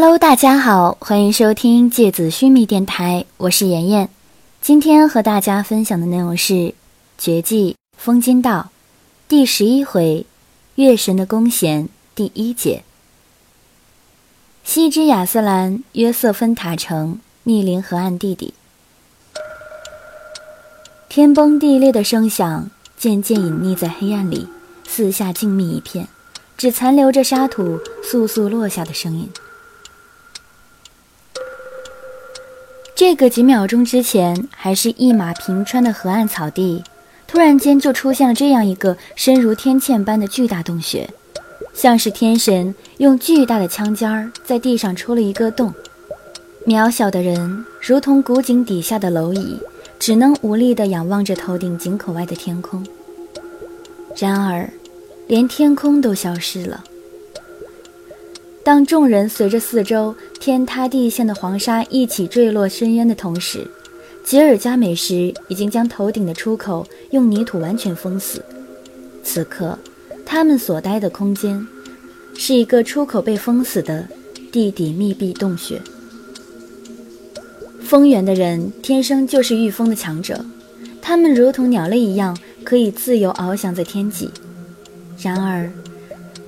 Hello，大家好，欢迎收听芥子须弥电台，我是妍妍。今天和大家分享的内容是《绝技风金道》第十一回“月神的弓弦”第一节。西之亚斯兰约瑟芬塔城密林河岸地底，天崩地裂的声响渐渐隐匿在黑暗里，四下静谧一片，只残留着沙土簌簌落下的声音。这个几秒钟之前还是一马平川的河岸草地，突然间就出现了这样一个深如天堑般的巨大洞穴，像是天神用巨大的枪尖儿在地上戳了一个洞。渺小的人如同古井底下的蝼蚁，只能无力地仰望着头顶井口外的天空。然而，连天空都消失了。当众人随着四周天塌地陷的黄沙一起坠落深渊的同时，吉尔加美什已经将头顶的出口用泥土完全封死。此刻，他们所待的空间是一个出口被封死的地底密闭洞穴。风源的人天生就是御风的强者，他们如同鸟类一样可以自由翱翔在天际。然而，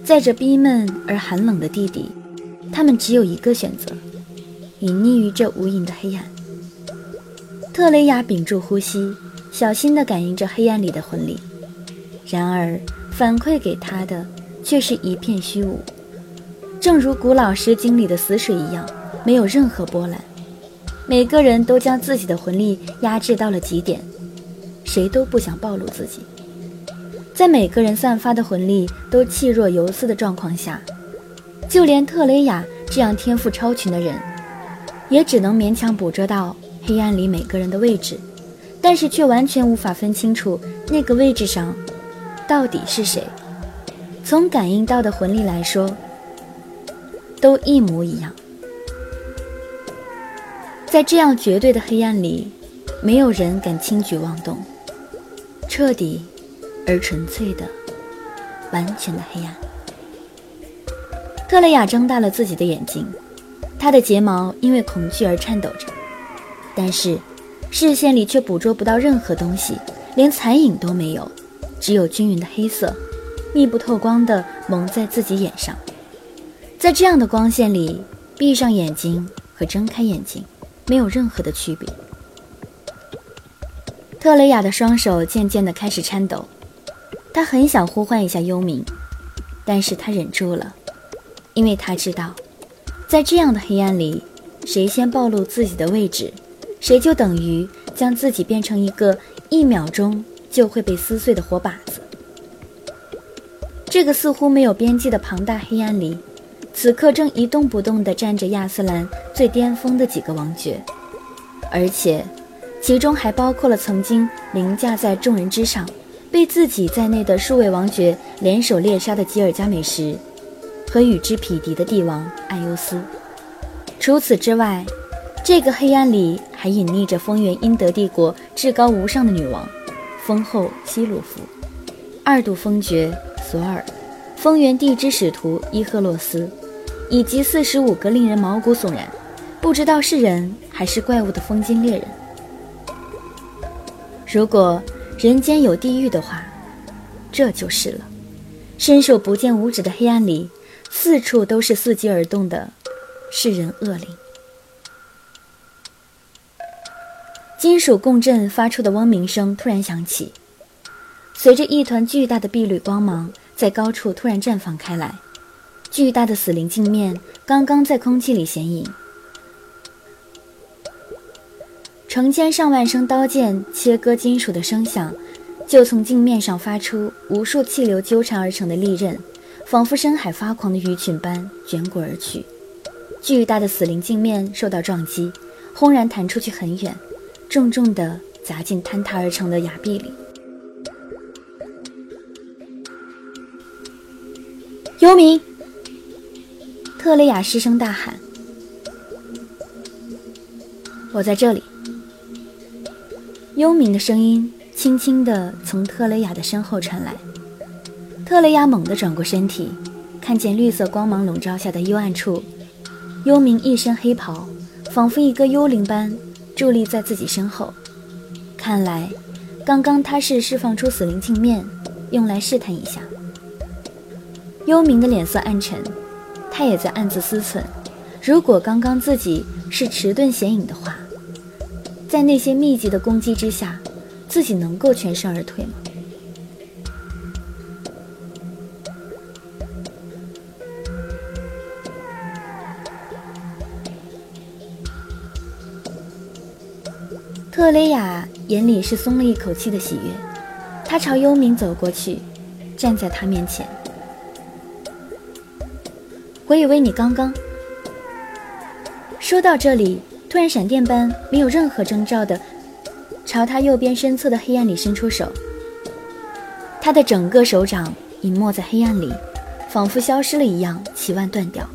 在这逼闷而寒冷的地底，他们只有一个选择：隐匿于这无垠的黑暗。特雷雅屏住呼吸，小心地感应着黑暗里的魂力。然而，反馈给他的却是一片虚无，正如古老诗经里的死水一样，没有任何波澜。每个人都将自己的魂力压制到了极点，谁都不想暴露自己。在每个人散发的魂力都气若游丝的状况下，就连特雷雅这样天赋超群的人，也只能勉强捕捉到黑暗里每个人的位置，但是却完全无法分清楚那个位置上到底是谁。从感应到的魂力来说，都一模一样。在这样绝对的黑暗里，没有人敢轻举妄动，彻底。而纯粹的、完全的黑暗。特雷雅睁大了自己的眼睛，她的睫毛因为恐惧而颤抖着，但是视线里却捕捉不到任何东西，连残影都没有，只有均匀的黑色，密不透光的蒙在自己眼上。在这样的光线里，闭上眼睛和睁开眼睛没有任何的区别。特雷雅的双手渐渐地开始颤抖。他很想呼唤一下幽冥，但是他忍住了，因为他知道，在这样的黑暗里，谁先暴露自己的位置，谁就等于将自己变成一个一秒钟就会被撕碎的活靶子。这个似乎没有边际的庞大黑暗里，此刻正一动不动地站着亚斯兰最巅峰的几个王爵，而且，其中还包括了曾经凌驾在众人之上。被自己在内的数位王爵联手猎杀的吉尔加美什，和与之匹敌的帝王艾尤斯。除此之外，这个黑暗里还隐匿着风原英德帝国至高无上的女王，风后希鲁夫，二度封爵索尔，风原地之使徒伊赫洛斯，以及四十五个令人毛骨悚然、不知道是人还是怪物的风金猎人。如果。人间有地狱的话，这就是了。伸手不见五指的黑暗里，四处都是伺机而动的世人恶灵。金属共振发出的嗡鸣声突然响起，随着一团巨大的碧绿光芒在高处突然绽放开来，巨大的死灵镜面刚刚在空气里显影，成千上万声刀剑切割金属的声响，就从镜面上发出无数气流纠缠而成的利刃，仿佛深海发狂的鱼群般卷滚而去。巨大的死灵镜面受到撞击，轰然弹出去很远，重重地砸进坍塌而成的崖壁里。幽冥！特雷雅失声大喊：“我在这里。”幽冥的声音轻轻地从特雷雅的身后传来。特雷雅猛地转过身体，看见绿色光芒笼罩下的幽暗处，幽冥一身黑袍，仿佛一个幽灵般伫立在自己身后。看来，刚刚他是释放出死灵镜面，用来试探一下。幽冥的脸色暗沉，他也在暗自思忖：如果刚刚自己是迟钝显影的话，在那些密集的攻击之下，自己能够全身而退吗？特雷雅眼里是松了一口气的喜悦，她朝幽冥走过去，站在他面前。我以为你刚刚……说到这里，突然闪电般没有任何征兆的朝他右边身侧的黑暗里伸出手，他的整个手掌隐没在黑暗里，仿佛消失了一样，气腕断掉。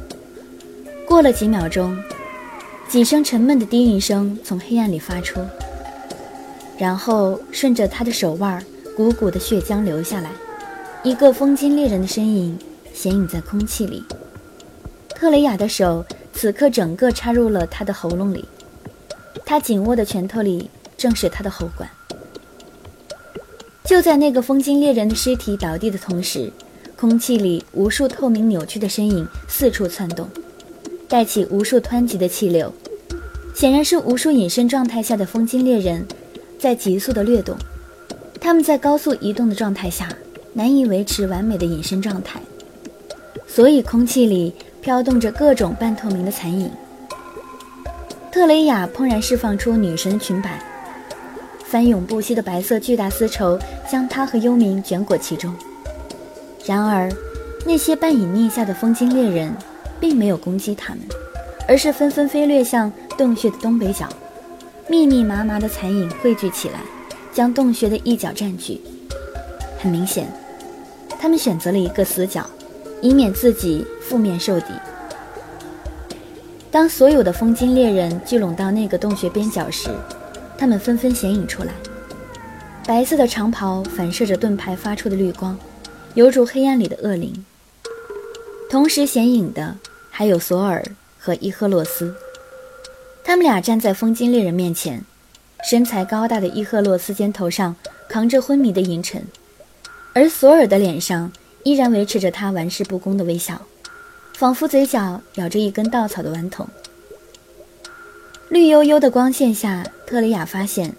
过了几秒钟，几声沉闷的低吟声从黑暗里发出。然后顺着他的手腕，鼓鼓的血浆流下来，一个风金猎人的身影显影在空气里。特雷雅的手此刻整个插入了他的喉咙里，他紧握的拳头里正是他的喉管。就在那个风金猎人的尸体倒地的同时，空气里无数透明扭曲的身影四处窜动，带起无数湍急的气流，显然是无数隐身状态下的风金猎人。在急速的掠动，他们在高速移动的状态下难以维持完美的隐身状态，所以空气里飘动着各种半透明的残影。特雷雅怦然释放出女神裙摆，翻涌不息的白色巨大丝绸将她和幽冥卷裹其中。然而，那些半隐匿下的风晶猎人并没有攻击他们，而是纷纷飞掠向洞穴的东北角。密密麻麻的残影汇聚起来，将洞穴的一角占据。很明显，他们选择了一个死角，以免自己负面受敌。当所有的风金猎人聚拢到那个洞穴边角时，他们纷纷显影出来。白色的长袍反射着盾牌发出的绿光，犹如黑暗里的恶灵。同时显影的还有索尔和伊赫洛斯。他们俩站在风金猎人面前，身材高大的伊赫洛斯肩头上扛着昏迷的银尘，而索尔的脸上依然维持着他玩世不恭的微笑，仿佛嘴角咬着一根稻草的顽童。绿油油的光线下，特雷雅发现，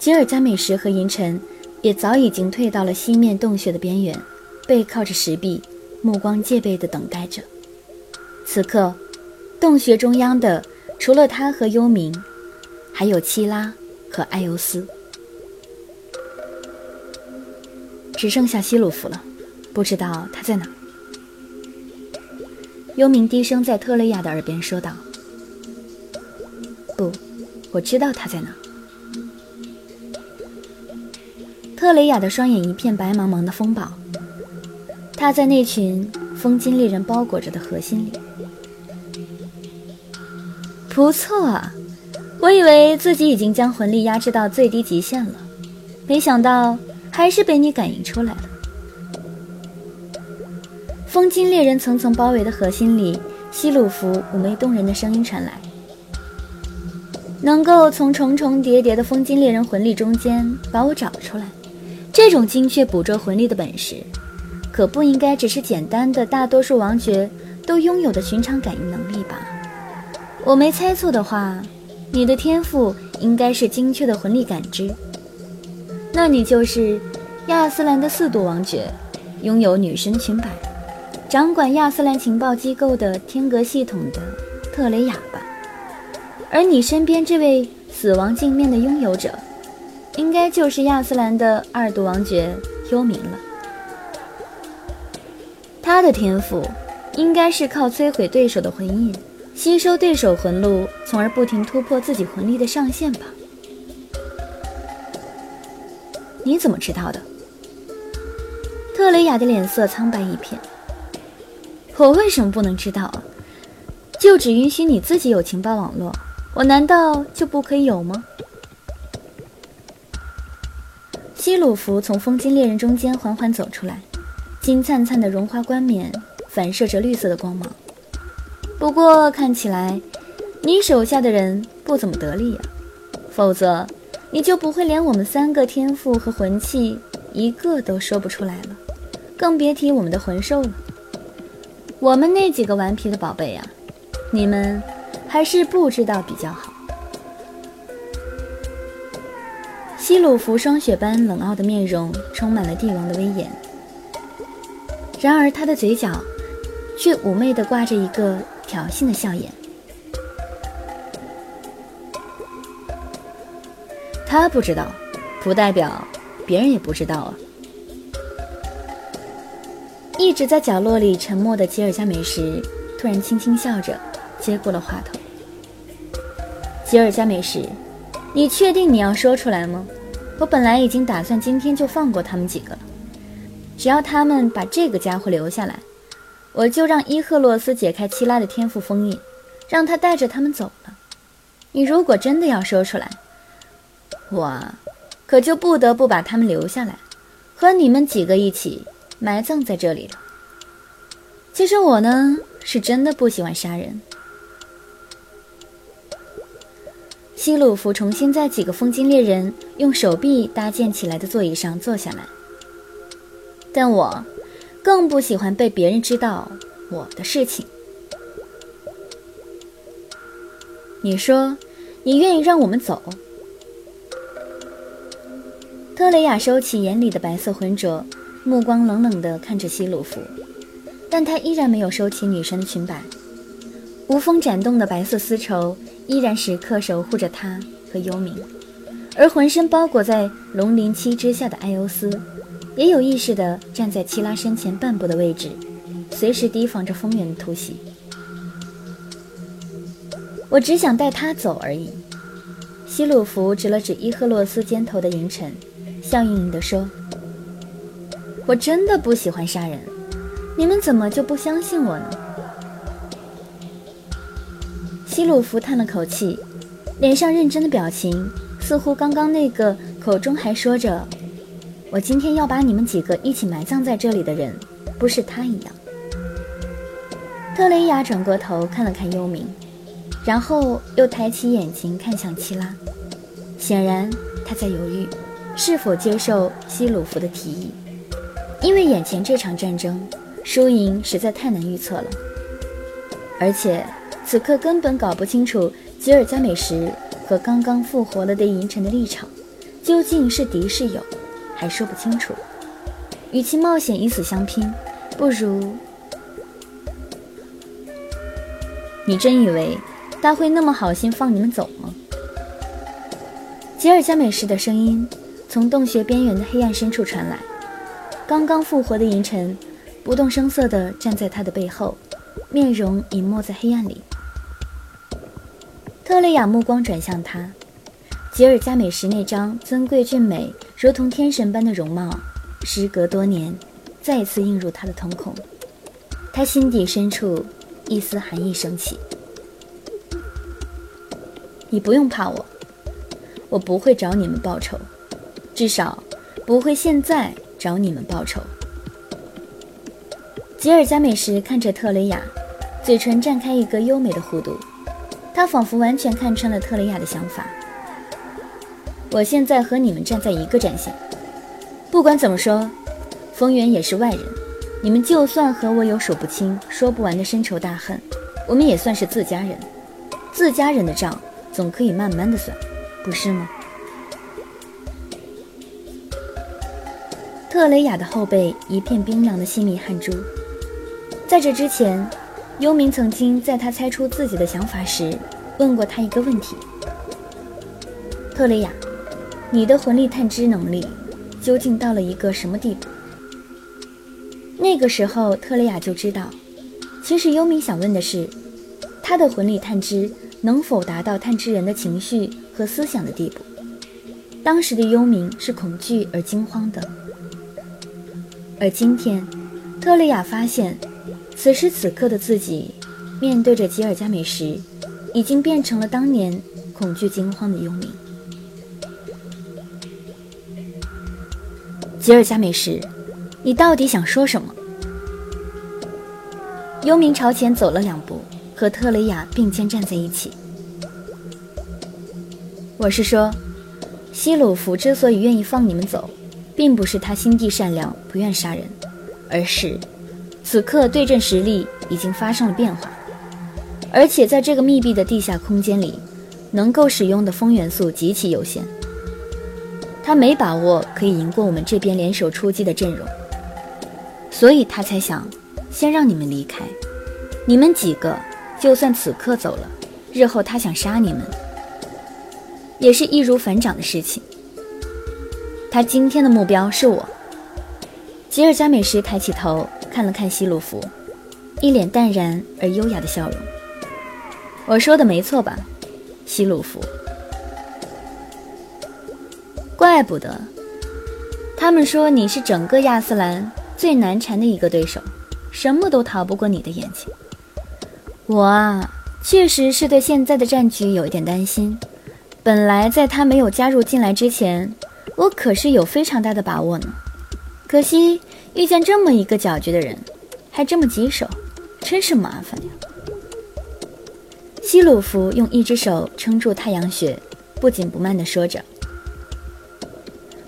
吉尔加美什和银尘也早已经退到了西面洞穴的边缘，背靠着石壁，目光戒备地等待着。此刻，洞穴中央的。除了他和幽冥，还有七拉和艾尤斯，只剩下希鲁弗了。不知道他在哪。幽冥低声在特雷雅的耳边说道：“不，我知道他在哪。”特雷雅的双眼一片白茫茫的风暴，他在那群风金猎人包裹着的核心里。不错啊，我以为自己已经将魂力压制到最低极限了，没想到还是被你感应出来了。风金猎人层层包围的核心里，希鲁弗妩媚动人的声音传来：“能够从重重叠叠的风金猎人魂力中间把我找出来，这种精确捕捉魂力的本事，可不应该只是简单的大多数王爵都拥有的寻常感应能力吧？”我没猜错的话，你的天赋应该是精确的魂力感知。那你就是亚斯兰的四度王爵，拥有女神裙摆，掌管亚斯兰情报机构的天格系统的特雷雅吧？而你身边这位死亡镜面的拥有者，应该就是亚斯兰的二度王爵幽冥了。他的天赋应该是靠摧毁对手的魂印。吸收对手魂路，从而不停突破自己魂力的上限吧？你怎么知道的？特雷雅的脸色苍白一片。我为什么不能知道啊？就只允许你自己有情报网络，我难道就不可以有吗？希鲁弗从风金猎人中间缓缓走出来，金灿灿的绒花冠冕反射着绿色的光芒。不过看起来，你手下的人不怎么得力呀，否则你就不会连我们三个天赋和魂器一个都说不出来了，更别提我们的魂兽了。我们那几个顽皮的宝贝呀，你们还是不知道比较好。西鲁弗霜雪般冷傲的面容充满了帝王的威严，然而他的嘴角却妩媚地挂着一个挑衅的笑颜。他不知道，不代表别人也不知道啊。一直在角落里沉默的吉尔加美什突然轻轻笑着接过了话头。吉尔加美什。你确定你要说出来吗？我本来已经打算今天就放过他们几个了，只要他们把这个家伙留下来，我就让伊赫洛斯解开七拉的天赋封印，让他带着他们走了。你如果真的要说出来，我可就不得不把他们留下来，和你们几个一起埋葬在这里了。其实我呢，是真的不喜欢杀人。希鲁弗重新在几个风金猎人用手臂搭建起来的座椅上坐下来，但我更不喜欢被别人知道我的事情。你说，你愿意让我们走？特雷雅收起眼里的白色浑浊，目光冷冷地看着希鲁弗，但他依然没有收起女神的裙摆，无风展动的白色丝绸。依然时刻守护着他和幽冥，而浑身包裹在龙鳞漆之下的艾欧斯，也有意识地站在七拉身前半步的位置，随时提防着风源的突袭。我只想带他走而已。希鲁弗指了指伊赫洛斯肩头的银尘，笑盈盈地说：“我真的不喜欢杀人，你们怎么就不相信我呢？”希鲁弗叹了口气，脸上认真的表情，似乎刚刚那个口中还说着“我今天要把你们几个一起埋葬在这里的人”，不是他一样。特雷雅转过头看了看幽冥，然后又抬起眼睛看向七拉，显然他在犹豫是否接受希鲁弗的提议，因为眼前这场战争输赢实在太难预测了，而且。此刻根本搞不清楚吉尔加美什和刚刚复活了的银尘的立场，究竟是敌是友，还说不清楚。与其冒险以死相拼，不如……你真以为他会那么好心放你们走吗？吉尔加美什的声音从洞穴边缘的黑暗深处传来。刚刚复活的银尘不动声色地站在他的背后，面容隐没在黑暗里。特蕾雅目光转向他，吉尔加美什那张尊贵俊美、如同天神般的容貌，时隔多年，再次映入他的瞳孔。他心底深处一丝寒意升起。你不用怕我，我不会找你们报仇，至少不会现在找你们报仇。吉尔加美什看着特雷雅，嘴唇绽开一个优美的弧度。他仿佛完全看穿了特雷雅的想法。我现在和你们站在一个战线，不管怎么说，风源也是外人。你们就算和我有数不清、说不完的深仇大恨，我们也算是自家人。自家人的账总可以慢慢的算，不是吗？特蕾雅的后背一片冰凉的细密汗珠。在这之前。幽冥曾经在他猜出自己的想法时，问过他一个问题：“特蕾雅，你的魂力探知能力究竟到了一个什么地步？”那个时候，特蕾雅就知道，其实幽冥想问的是，他的魂力探知能否达到探知人的情绪和思想的地步。当时的幽冥是恐惧而惊慌的，而今天，特蕾雅发现。此时此刻的自己，面对着吉尔加美什，已经变成了当年恐惧惊慌的幽冥。吉尔加美什，你到底想说什么？幽冥朝前走了两步，和特雷雅并肩站在一起。我是说，希鲁夫之所以愿意放你们走，并不是他心地善良，不愿杀人，而是此刻对阵实力已经发生了变化，而且在这个密闭的地下空间里，能够使用的风元素极其有限。他没把握可以赢过我们这边联手出击的阵容，所以他才想先让你们离开。你们几个就算此刻走了，日后他想杀你们。也是易如反掌的事情。他今天的目标是我。吉尔加美什抬起头看了看希鲁弗，一脸淡然而优雅的笑容。我说的没错吧，希鲁弗？怪不得，他们说你是整个亚斯兰最难缠的一个对手，什么都逃不过你的眼睛。我啊，确实是对现在的战局有一点担心。本来在他没有加入进来之前，我可是有非常大的把握呢。可惜遇见这么一个搅局的人，还这么棘手，真是麻烦呀。希鲁弗用一只手撑住太阳穴，不紧不慢地说着，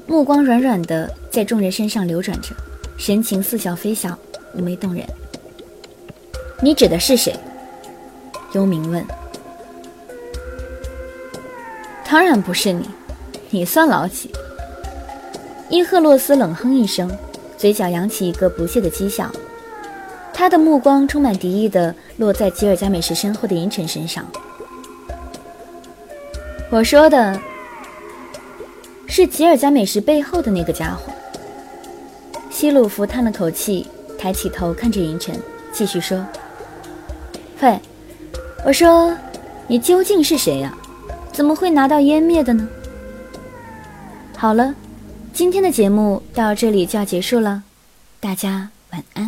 目光软软的在众人身上流转着，神情似笑非笑，妩媚动人。你指的是谁？幽冥问。当然不是你，你算老几？伊赫洛斯冷哼一声，嘴角扬起一个不屑的讥笑，他的目光充满敌意的落在吉尔加美什身后的银尘身上。我说的是吉尔加美什背后的那个家伙。希鲁弗叹了口气，抬起头看着银尘，继续说：“喂，我说，你究竟是谁呀？”怎么会拿到湮灭的呢？好了，今天的节目到这里就要结束了，大家晚安。